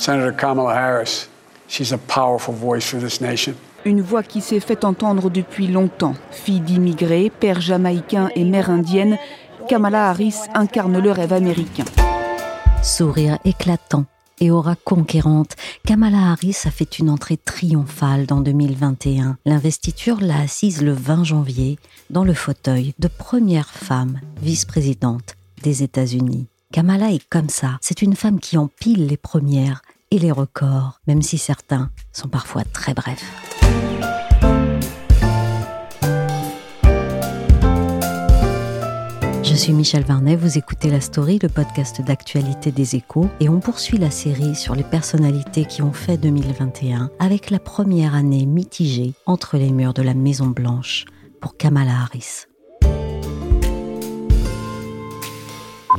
Senator Kamala Harris, she's a powerful voice for this nation. Une voix qui s'est fait entendre depuis longtemps. Fille d'immigrés, père jamaïcain et mère indienne, Kamala Harris incarne le rêve américain. Sourire éclatant et aura conquérante, Kamala Harris a fait une entrée triomphale dans 2021. L'investiture l'a assise le 20 janvier dans le fauteuil de première femme vice-présidente des États-Unis. Kamala est comme ça, c'est une femme qui empile les premières et les records, même si certains sont parfois très brefs. Je suis Michel Varnet, vous écoutez La Story, le podcast d'actualité des échos, et on poursuit la série sur les personnalités qui ont fait 2021 avec la première année mitigée entre les murs de la Maison Blanche pour Kamala Harris.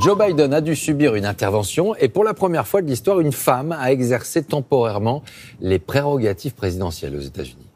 Joe Biden a dû subir une intervention et pour la première fois de l'histoire, une femme a exercé temporairement les prérogatives présidentielles aux États-Unis.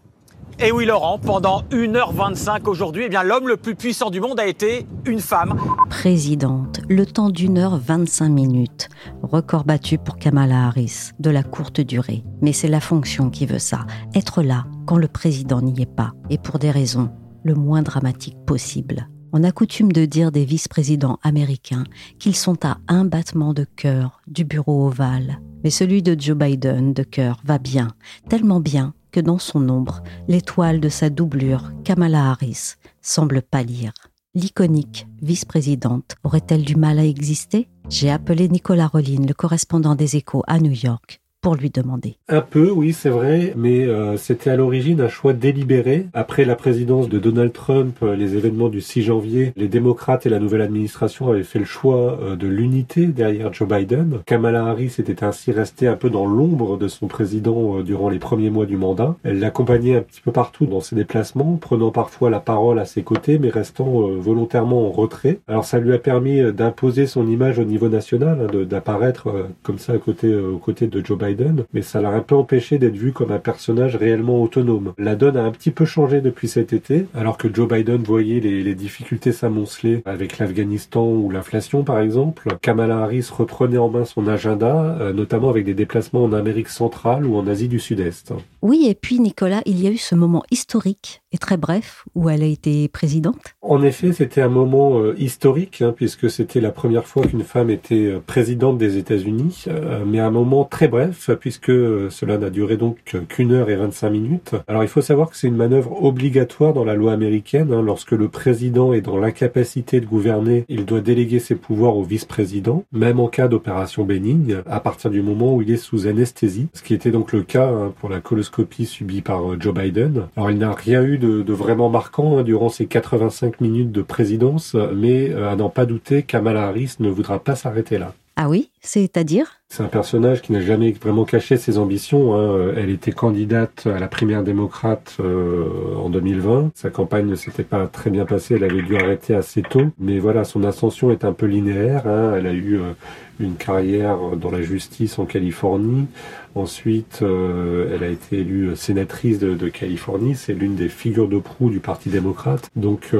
Et oui, Laurent, pendant 1h25 aujourd'hui, eh bien, l'homme le plus puissant du monde a été une femme. Présidente, le temps d'une heure 25 minutes. Record battu pour Kamala Harris, de la courte durée. Mais c'est la fonction qui veut ça, être là quand le président n'y est pas, et pour des raisons le moins dramatiques possible. On a coutume de dire des vice-présidents américains qu'ils sont à un battement de cœur du bureau ovale. Mais celui de Joe Biden de cœur va bien, tellement bien que dans son ombre, l'étoile de sa doublure, Kamala Harris, semble pâlir. L'iconique vice-présidente aurait-elle du mal à exister? J'ai appelé Nicolas Rollin, le correspondant des échos à New York, lui demander. Un peu, oui, c'est vrai, mais euh, c'était à l'origine un choix délibéré. Après la présidence de Donald Trump, euh, les événements du 6 janvier, les démocrates et la nouvelle administration avaient fait le choix euh, de l'unité derrière Joe Biden. Kamala Harris était ainsi restée un peu dans l'ombre de son président durant les premiers mois du mandat. Elle l'accompagnait un petit peu partout dans ses déplacements, prenant parfois la parole à ses côtés, mais restant volontairement en retrait. Alors ça lui a permis d'imposer son image au niveau national, hein, d'apparaître comme ça à côté, aux côtés de Joe Biden mais ça l'a un peu empêché d'être vu comme un personnage réellement autonome. La donne a un petit peu changé depuis cet été, alors que Joe Biden voyait les, difficultés s'amonceler avec l'Afghanistan ou l'inflation par exemple. Kamala Harris reprenait en main son agenda, euh, notamment avec des déplacements en Amérique centrale ou en Asie du Sud-Est. Oui, et puis Nicolas, il y a eu ce moment historique et très bref où elle a été présidente. En effet, c'était un moment euh, historique hein, puisque c'était la première fois qu'une femme était euh, présidente des États-Unis, mais un moment très bref puisque cela n'a duré donc qu'une heure et 25 minutes. Alors il faut savoir que c'est une manœuvre obligatoire dans la loi américaine. Hein. lorsque le président est dans l'incapacité de gouverner, il doit déléguer ses pouvoirs au vice-président, même en cas d'opération bénigne, à partir du moment où il est sous anesthésie, ce qui était donc le cas hein, pour la coloscopie subie par euh, Joe Biden. Alors il n'a rien eu de, vraiment marquant hein, durant ces 85 minutes de présidence, mais euh, à n'en pas douter, Kamala Harris ne voudra pas s'arrêter là. Ah oui, c'est-à-dire? C'est un personnage qui n'a jamais vraiment caché ses ambitions. Hein. Elle était candidate à la primaire démocrate euh, en 2020. Sa campagne ne s'était pas très bien passée. Elle avait dû arrêter assez tôt. Mais voilà, son ascension est un peu linéaire. Hein. Elle a eu euh, une carrière dans la justice en Californie. Ensuite, euh, elle a été élue sénatrice de, de Californie. C'est l'une des figures de proue du Parti démocrate. Donc,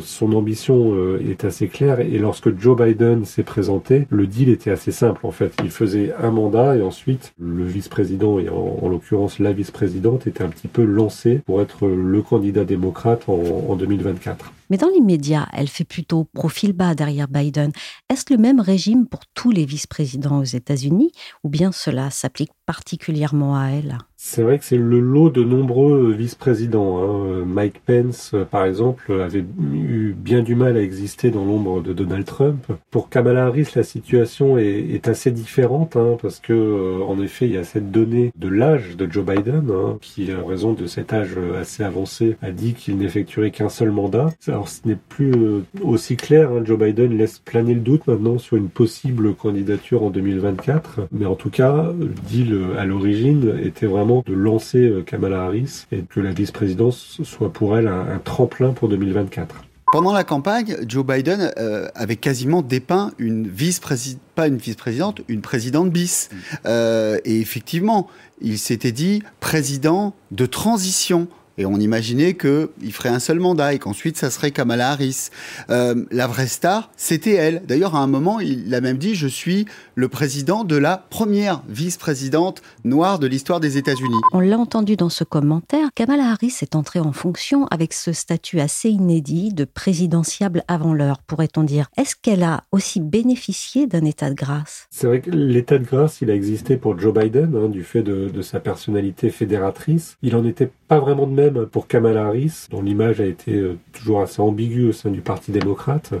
son ambition est assez claire. Et lorsque Joe Biden s'est présenté, le deal était assez simple en fait. Il faisait un mandat et ensuite le vice-président et en, l'occurrence la vice-présidente était un petit peu lancé pour être le candidat démocrate en, en 2024. Mais dans l'immédiat, elle fait plutôt profil bas derrière Biden. Est-ce le même régime pour tous les vice-présidents aux États-Unis ou bien cela s'applique particulièrement à elle? C'est vrai que c'est le lot de nombreux vice-présidents. Hein. Mike Pence, par exemple, avait eu bien du mal à exister dans l'ombre de Donald Trump. Pour Kamala Harris, la situation est, assez différente hein, parce que, euh, en effet, il y a cette donnée de l'âge de Joe Biden hein, qui, en raison de cet âge assez avancé, a dit qu'il n'effectuerait qu'un seul mandat. Alors, ce n'est plus euh, aussi clair. Joe Biden laisse planer le doute maintenant sur une possible candidature en 2024, mais en tout cas, le deal à l'origine était vraiment de lancer euh, Kamala Harris et que la vice-présidence soit pour elle un, tremplin pour 2024. Pendant la campagne, Joe Biden euh, avait quasiment dépeint une vice-présidente, pas une vice-présidente, une présidente bis. Euh, et effectivement, il s'était dit président de transition. Et on imaginait qu'il ferait un seul mandat et qu'ensuite ça serait Kamala Harris. la vraie star, c'était elle. D'ailleurs, à un moment, il a même dit Je suis le président de la première vice-présidente noire de l'histoire des États-Unis. On l'a entendu dans ce commentaire, Kamala Harris est entrée en fonction avec ce statut assez inédit de présidentiable avant l'heure, pourrait-on dire. Est-ce qu'elle a aussi bénéficié d'un état de grâce? C'est vrai que l'état de grâce, il a existé pour Joe Biden, hein, du fait de, de, sa personnalité fédératrice. Il en était pas vraiment de même pour Kamala Harris, dont l'image a été euh, toujours assez ambiguë au sein du Parti démocrate.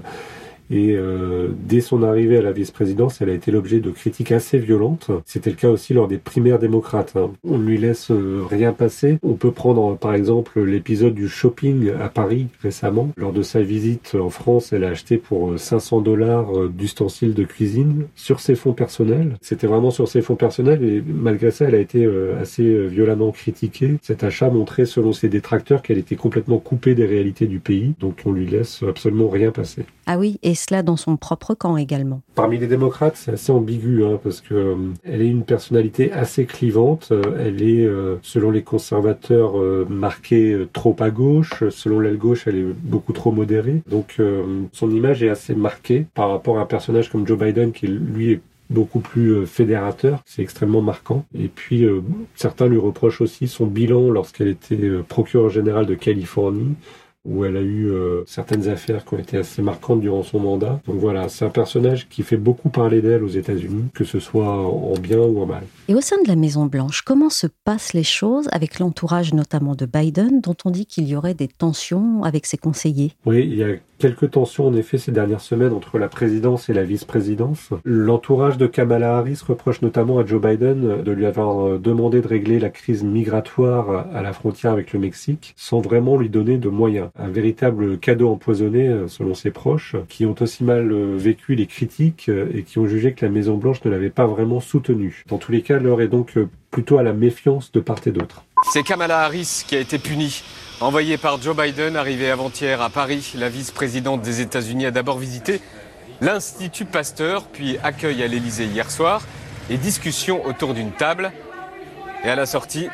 Et euh, dès son arrivée à la vice-présidence, elle a été l'objet de critiques assez violentes. C'était le cas aussi lors des primaires démocrates. Hein. On ne lui laisse euh, rien passer. On peut prendre par exemple l'épisode du shopping à Paris récemment. Lors de sa visite en France, elle a acheté pour 500 euh, dollars d'ustensiles de cuisine sur ses fonds personnels. C'était vraiment sur ses fonds personnels et malgré ça, elle a été assez violemment critiquée. Cet achat montrait selon ses détracteurs qu'elle était complètement coupée des réalités du pays. Donc on lui laisse absolument rien passer. Ah oui, cela dans son propre camp également. Parmi les démocrates, c'est assez ambigu hein, parce que euh, elle est une personnalité assez clivante. Euh, elle est, euh, selon les conservateurs, marquée trop à gauche. Selon l'aile gauche, elle est beaucoup trop modérée. Donc son image est assez marquée par rapport à un personnage comme Joe Biden qui lui est beaucoup plus fédérateur, c'est extrêmement marquant. Et puis certains lui reprochent aussi son bilan lorsqu'elle était procureur général de Californie, où elle a eu euh, certaines affaires qui ont été assez marquantes durant son mandat. Donc voilà, c'est un personnage qui fait beaucoup parler d'elle aux États-Unis, que ce soit en bien ou en mal. Et au sein de la Maison Blanche, comment se passent les choses avec l'entourage notamment de Biden, dont on dit qu'il y aurait des tensions avec ses conseillers? Oui, il y a quelques tensions en effet ces dernières semaines entre la présidence et la vice-présidence. L'entourage de Kamala Harris reproche notamment à Joe Biden de lui avoir euh, demandé de régler la crise migratoire à la frontière avec le Mexique sans vraiment lui donner de moyens. Un véritable cadeau empoisonné euh, selon ses proches qui ont aussi mal euh, vécu les critiques et qui ont jugé que la Maison Blanche ne l'avait pas vraiment soutenu. Dans tous les cas, l'heure est donc plutôt à la méfiance de part et d'autre. C'est Kamala Harris qui a été punie Envoyée par Joe Biden, arrivée avant-hier à Paris, la vice-présidente des États-Unis a d'abord visité l'Institut Pasteur, puis accueil à l'Élysée hier soir et discussion autour d'une table. Et à la sortie.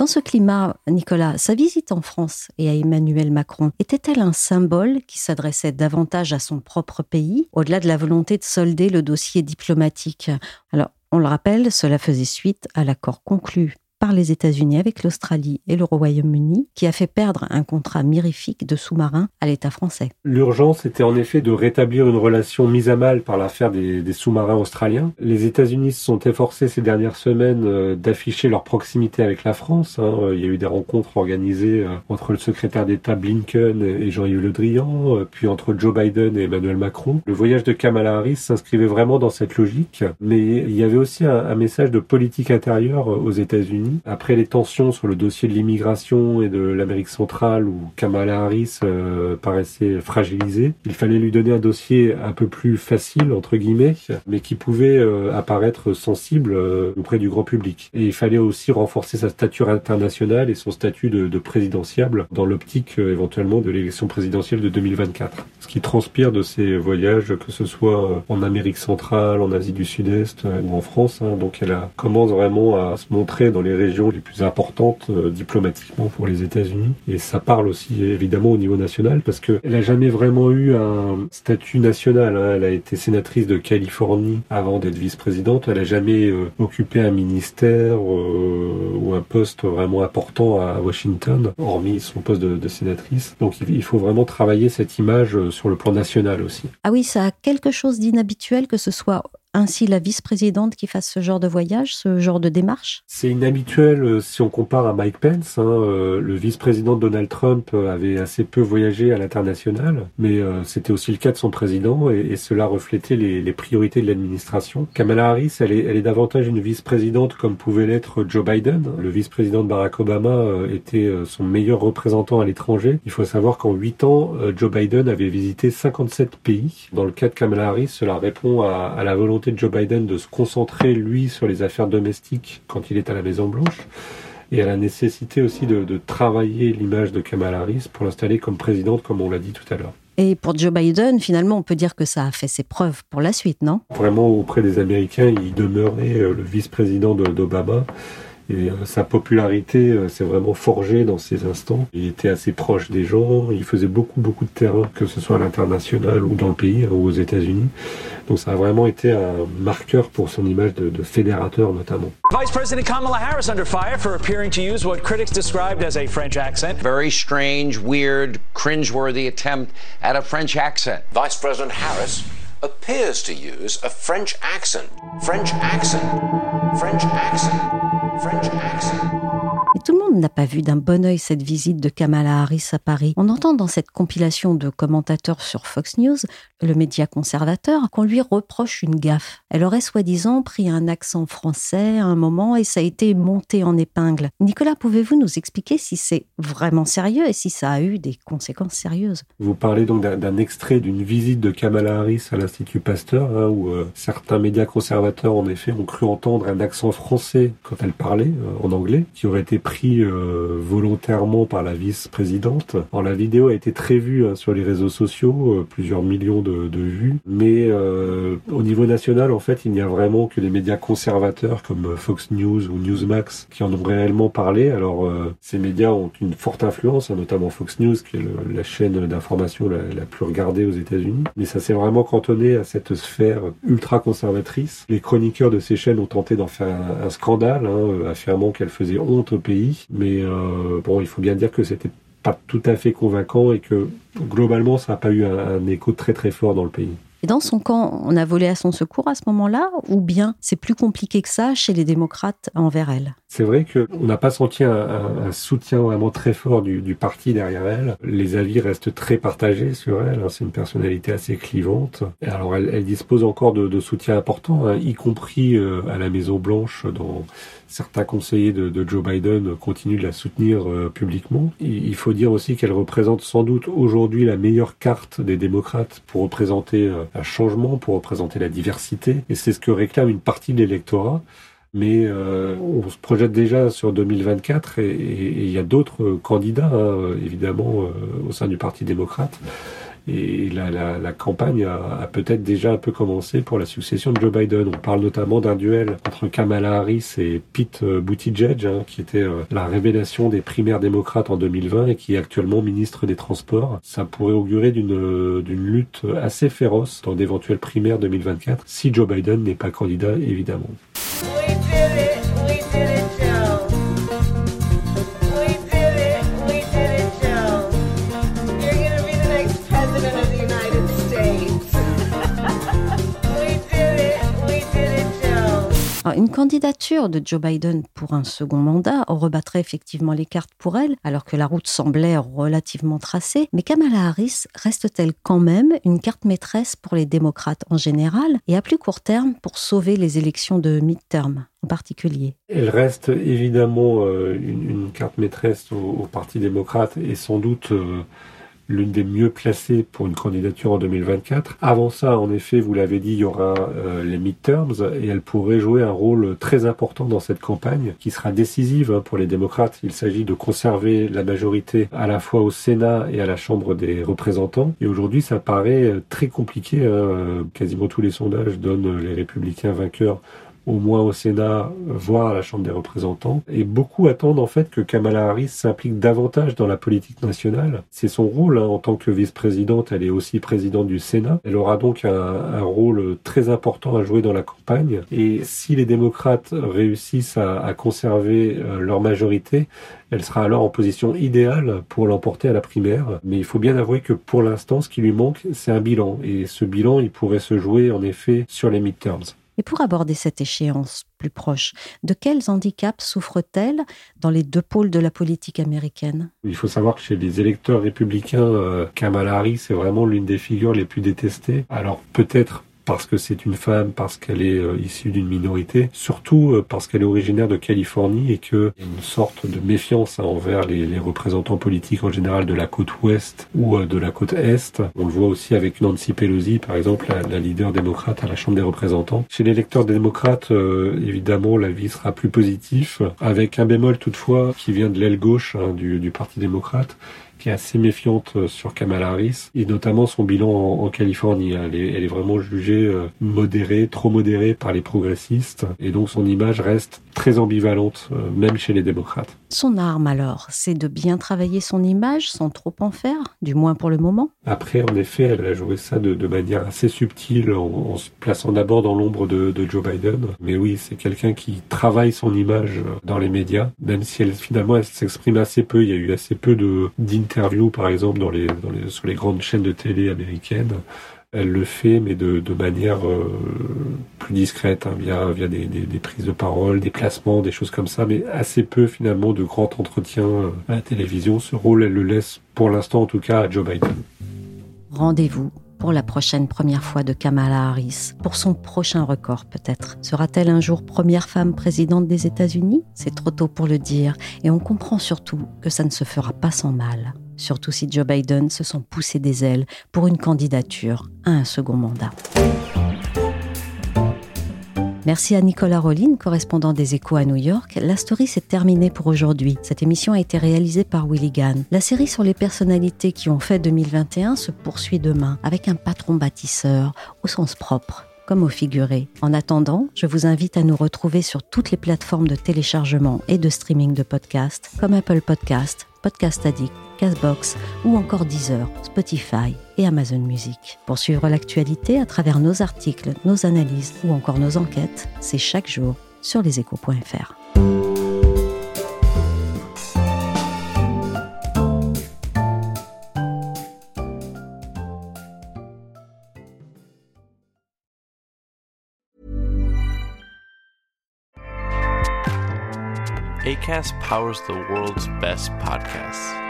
Dans ce climat, Nicolas, sa visite en France et à Emmanuel Macron était-elle un symbole qui s'adressait davantage à son propre pays, au-delà de la volonté de solder le dossier diplomatique? Alors, on le rappelle, cela faisait suite à l'accord conclu par les États-Unis avec l'Australie et le Royaume-Uni, qui a fait perdre un contrat mirifique de sous-marins à l'État français. L'urgence était en effet de rétablir une relation mise à mal par l'affaire des, sous-marins australiens. Les États-Unis se sont efforcés ces dernières semaines euh, d'afficher leur proximité avec la France. Hein. Euh, il y a eu des rencontres organisées euh, entre le secrétaire d'État Blinken et Jean-Yves Le Drian, puis entre Joe Biden et Emmanuel Macron. Le voyage de Kamala Harris s'inscrivait vraiment dans cette logique, mais il y avait aussi un message de politique intérieure aux États-Unis après les tensions sur le dossier de l'immigration et de l'Amérique centrale où Kamala Harris euh, paraissait fragilisée, il fallait lui donner un dossier un peu plus facile, entre guillemets, mais qui pouvait euh, apparaître sensible euh, auprès du grand public. Et il fallait aussi renforcer sa stature internationale et son statut de, de présidentiable dans l'optique éventuellement de l'élection présidentielle de 2024. Ce qui transpire de ces voyages, que ce soit en Amérique centrale, en Asie du Sud-Est ou en France. Hein. donc elle commence vraiment à se montrer dans les régions les plus importantes euh, diplomatiquement pour les États-Unis. Et ça parle aussi évidemment au niveau national parce qu'elle n'a jamais vraiment eu un statut national. Hein. Elle a été sénatrice de Californie avant d'être vice-présidente. Elle n'a jamais euh, occupé un ministère euh, ou un poste vraiment important à Washington, hormis son poste de, de sénatrice. Donc il faut vraiment travailler cette image sur le plan national aussi. Ah oui, ça a quelque chose d'inhabituel que ce soit ainsi la vice-présidente qui fasse ce genre de voyage, ce genre de démarche? C'est inhabituel euh, si on compare à Mike Pence. Hein, euh, le vice-président Donald Trump euh, avait assez peu voyagé à l'international, mais c'était aussi le cas de son président et, cela reflétait les, priorités de l'administration. Kamala Harris, elle est, davantage une vice-présidente comme pouvait l'être Joe Biden. Le vice-président de Barack Obama était son meilleur représentant à l'étranger. Il faut savoir qu'en 8 ans, Joe Biden avait visité 57 pays. Dans le cas de Kamala Harris, cela répond à la volonté de Joe Biden de se concentrer, lui, sur les affaires domestiques quand il est à la Maison-Blanche, et à la nécessité aussi de, travailler l'image de Kamala Harris pour l'installer comme présidente, comme on l'a dit tout à l'heure. Et pour Joe Biden, finalement, on peut dire que ça a fait ses preuves pour la suite, non? Vraiment, auprès des Américains, il demeurait euh, le vice-président d'Obama. Et euh, sa popularité euh, s'est vraiment forgée dans ces instants. Il était assez proche des gens, il faisait beaucoup, beaucoup de terrain, que ce soit à l'international ou dans le pays, ou aux États-Unis. Donc ça a vraiment été un marqueur pour son image de, de fédérateur notamment. Vice President Kamala Harris under fire for appearing to use what critics described as a French accent. Very strange, weird, cringeworthy attempt at a French accent. Vice President Harris appears to use a French accent. French accent. French accent. French accent. Et tout le monde n'a pas vu d'un bon œil cette visite de Kamala Harris à Paris. On entend dans cette compilation de commentateurs sur Fox News, le média conservateur, qu'on lui reproche une gaffe. Elle aurait soi-disant pris un accent français à un moment et ça a été monté en épingle. Nicolas, pouvez-vous nous expliquer si c'est vraiment sérieux et si ça a eu des conséquences sérieuses? Vous parlez donc d'un extrait d'une visite de Kamala Harris à l'Institut Pasteur, hein, où euh, certains médias conservateurs, en effet, ont cru entendre un accent français quand elle parlait euh, en anglais, qui aurait été pris euh, volontairement par la vice-présidente. Alors la vidéo a été très vue hein, sur les réseaux sociaux, euh, plusieurs millions de, de vues, mais au niveau national, en fait, il n'y a vraiment que les médias conservateurs comme Fox News ou Newsmax qui en ont réellement parlé. Alors euh, ces médias ont une forte influence, hein, notamment Fox News, qui est le- la chaîne d'information la, la plus regardée aux États-Unis, mais ça s'est vraiment cantonné à cette sphère ultra conservatrice. Les chroniqueurs de ces chaînes ont tenté d'en faire un, un scandale, hein, affirmant qu'elle faisait honte au pays, mais euh, bon, il faut bien dire que c'était pas tout à fait convaincant et que globalement ça n'a pas eu un, un écho très très fort dans le pays. Et dans son camp, on a volé à son secours à ce moment-là Ou bien c'est plus compliqué que ça chez les démocrates envers elle? C'est vrai qu'on n'a pas senti un, un- un soutien vraiment très fort du, du parti derrière elle. Les avis restent très partagés sur elle. hein. C'est une personnalité assez clivante. Alors elle, elle dispose encore de, de soutien important, hein, y compris euh, à la Maison Blanche, dont certains conseillers de, de Joe Biden continuent de la soutenir euh, publiquement. Il, il faut dire aussi qu'elle représente sans doute aujourd'hui la meilleure carte des démocrates pour représenter euh, un changement, pour représenter la diversité. Et c'est ce que réclame une partie de l'électorat. Mais euh, on se projette déjà sur 2024 et il y a d'autres candidats, hein, évidemment, euh, au sein du Parti démocrate. Et la, la, la campagne a, a peut-être déjà un peu commencé pour la succession de Joe Biden. On parle notamment d'un duel entre Kamala Harris et Pete euh, Buttigieg, hein, qui était euh, la révélation des primaires démocrates en 2020 et qui est actuellement ministre des Transports. Ça pourrait augurer d'une euh, d'une lutte assez féroce dans d'éventuelles primaires 2024 si Joe Biden n'est pas candidat, évidemment. Alors, Une candidature de Joe Biden pour un second mandat rebattrait effectivement les cartes pour elle, alors que la route semblait relativement tracée. Mais Kamala Harris reste-t-elle quand même une carte maîtresse pour les démocrates en général et à plus court terme pour sauver les élections de midterm en particulier? Elle reste évidemment euh, une, carte maîtresse au, au Parti démocrate et sans doute euh, l'une des mieux placées pour une candidature en 2024. Avant ça, en effet, vous l'avez dit, il y aura euh, les midterms et elle pourrait jouer un rôle très important dans cette campagne qui sera décisive hein, pour les démocrates. Il s'agit de conserver la majorité à la fois au Sénat et à la Chambre des représentants. Et aujourd'hui, ça paraît euh, très compliqué. hein. Quasiment tous les sondages donnent les républicains vainqueurs au moins au Sénat, voire à la Chambre des représentants. Et beaucoup attendent en fait que Kamala Harris s'implique davantage dans la politique nationale. C'est son rôle hein, en tant que vice-présidente. Elle est aussi présidente du Sénat. Elle aura donc un, un rôle très important à jouer dans la campagne. Et si les démocrates réussissent à, à conserver euh, leur majorité, elle sera alors en position idéale pour l'emporter à la primaire. Mais il faut bien avouer que pour l'instant, ce qui lui manque, c'est un bilan. Et ce bilan, il pourrait se jouer en effet sur les midterms. Et pour aborder cette échéance plus proche, de quels handicaps souffre-t-elle dans les deux pôles de la politique américaine? Il faut savoir que chez les électeurs républicains, euh, Kamala Harris est vraiment l'une des figures les plus détestées. Alors peut-être parce que c'est une femme, parce qu'elle est euh, issue d'une minorité, surtout euh, parce qu'elle est originaire de Californie et qu'il une sorte de méfiance hein, envers les, les représentants politiques en général de la côte ouest ou euh, de la côte est. On le voit aussi avec Nancy Pelosi, par exemple, la, la leader démocrate à la Chambre des représentants. Chez les électeurs démocrates, euh, évidemment, la vie sera plus positive, avec un bémol toutefois qui vient de l'aile gauche hein, du, du Parti démocrate qui est assez méfiante euh, sur Kamala Harris, et notamment son bilan en, en Californie. Elle est, elle est vraiment jugée euh, modérée, trop modérée par les progressistes, et donc son image reste très ambivalente, euh, même chez les démocrates. Son arme alors, c'est de bien travailler son image sans trop en faire, du moins pour le moment? Après, en effet, elle a joué ça de, de manière assez subtile, en, en se plaçant d'abord dans l'ombre de, de Joe Biden. Mais oui, c'est quelqu'un qui travaille son image dans les médias, même si elle finalement elle s'exprime assez peu. Il y a eu assez peu de d'interviews, par exemple, dans les, sur les grandes chaînes de télé américaines. Elle le fait, mais de, manière euh, plus discrète, hein, via, des prises de parole, des placements, des choses comme ça, mais assez peu finalement de grands entretiens euh, à la télévision. Ce rôle, elle le laisse pour l'instant en tout cas à Joe Biden. Rendez-vous pour la prochaine première fois de Kamala Harris, pour son prochain record peut-être. Sera-t-elle un jour première femme présidente des États-Unis? C'est trop tôt pour le dire, et on comprend surtout que ça ne se fera pas sans mal, surtout si Joe Biden se sent pousser des ailes pour une candidature à un second mandat. Merci à Nicolas Rollin, correspondant des Échos à New York. La story s'est terminée pour aujourd'hui. Cette émission a été réalisée par Willy Gann. La série sur les personnalités qui ont fait 2021 se poursuit demain avec un patron bâtisseur au sens propre comme au figuré. En attendant, je vous invite à nous retrouver sur toutes les plateformes de téléchargement et de streaming de podcasts comme Apple Podcast, Podcast Addict, Castbox ou encore Deezer, Spotify et Amazon Music. Pour suivre l'actualité à travers nos articles, nos analyses ou encore nos enquêtes, c'est chaque jour sur leséchos.fr. ACAST powers the world's best podcasts.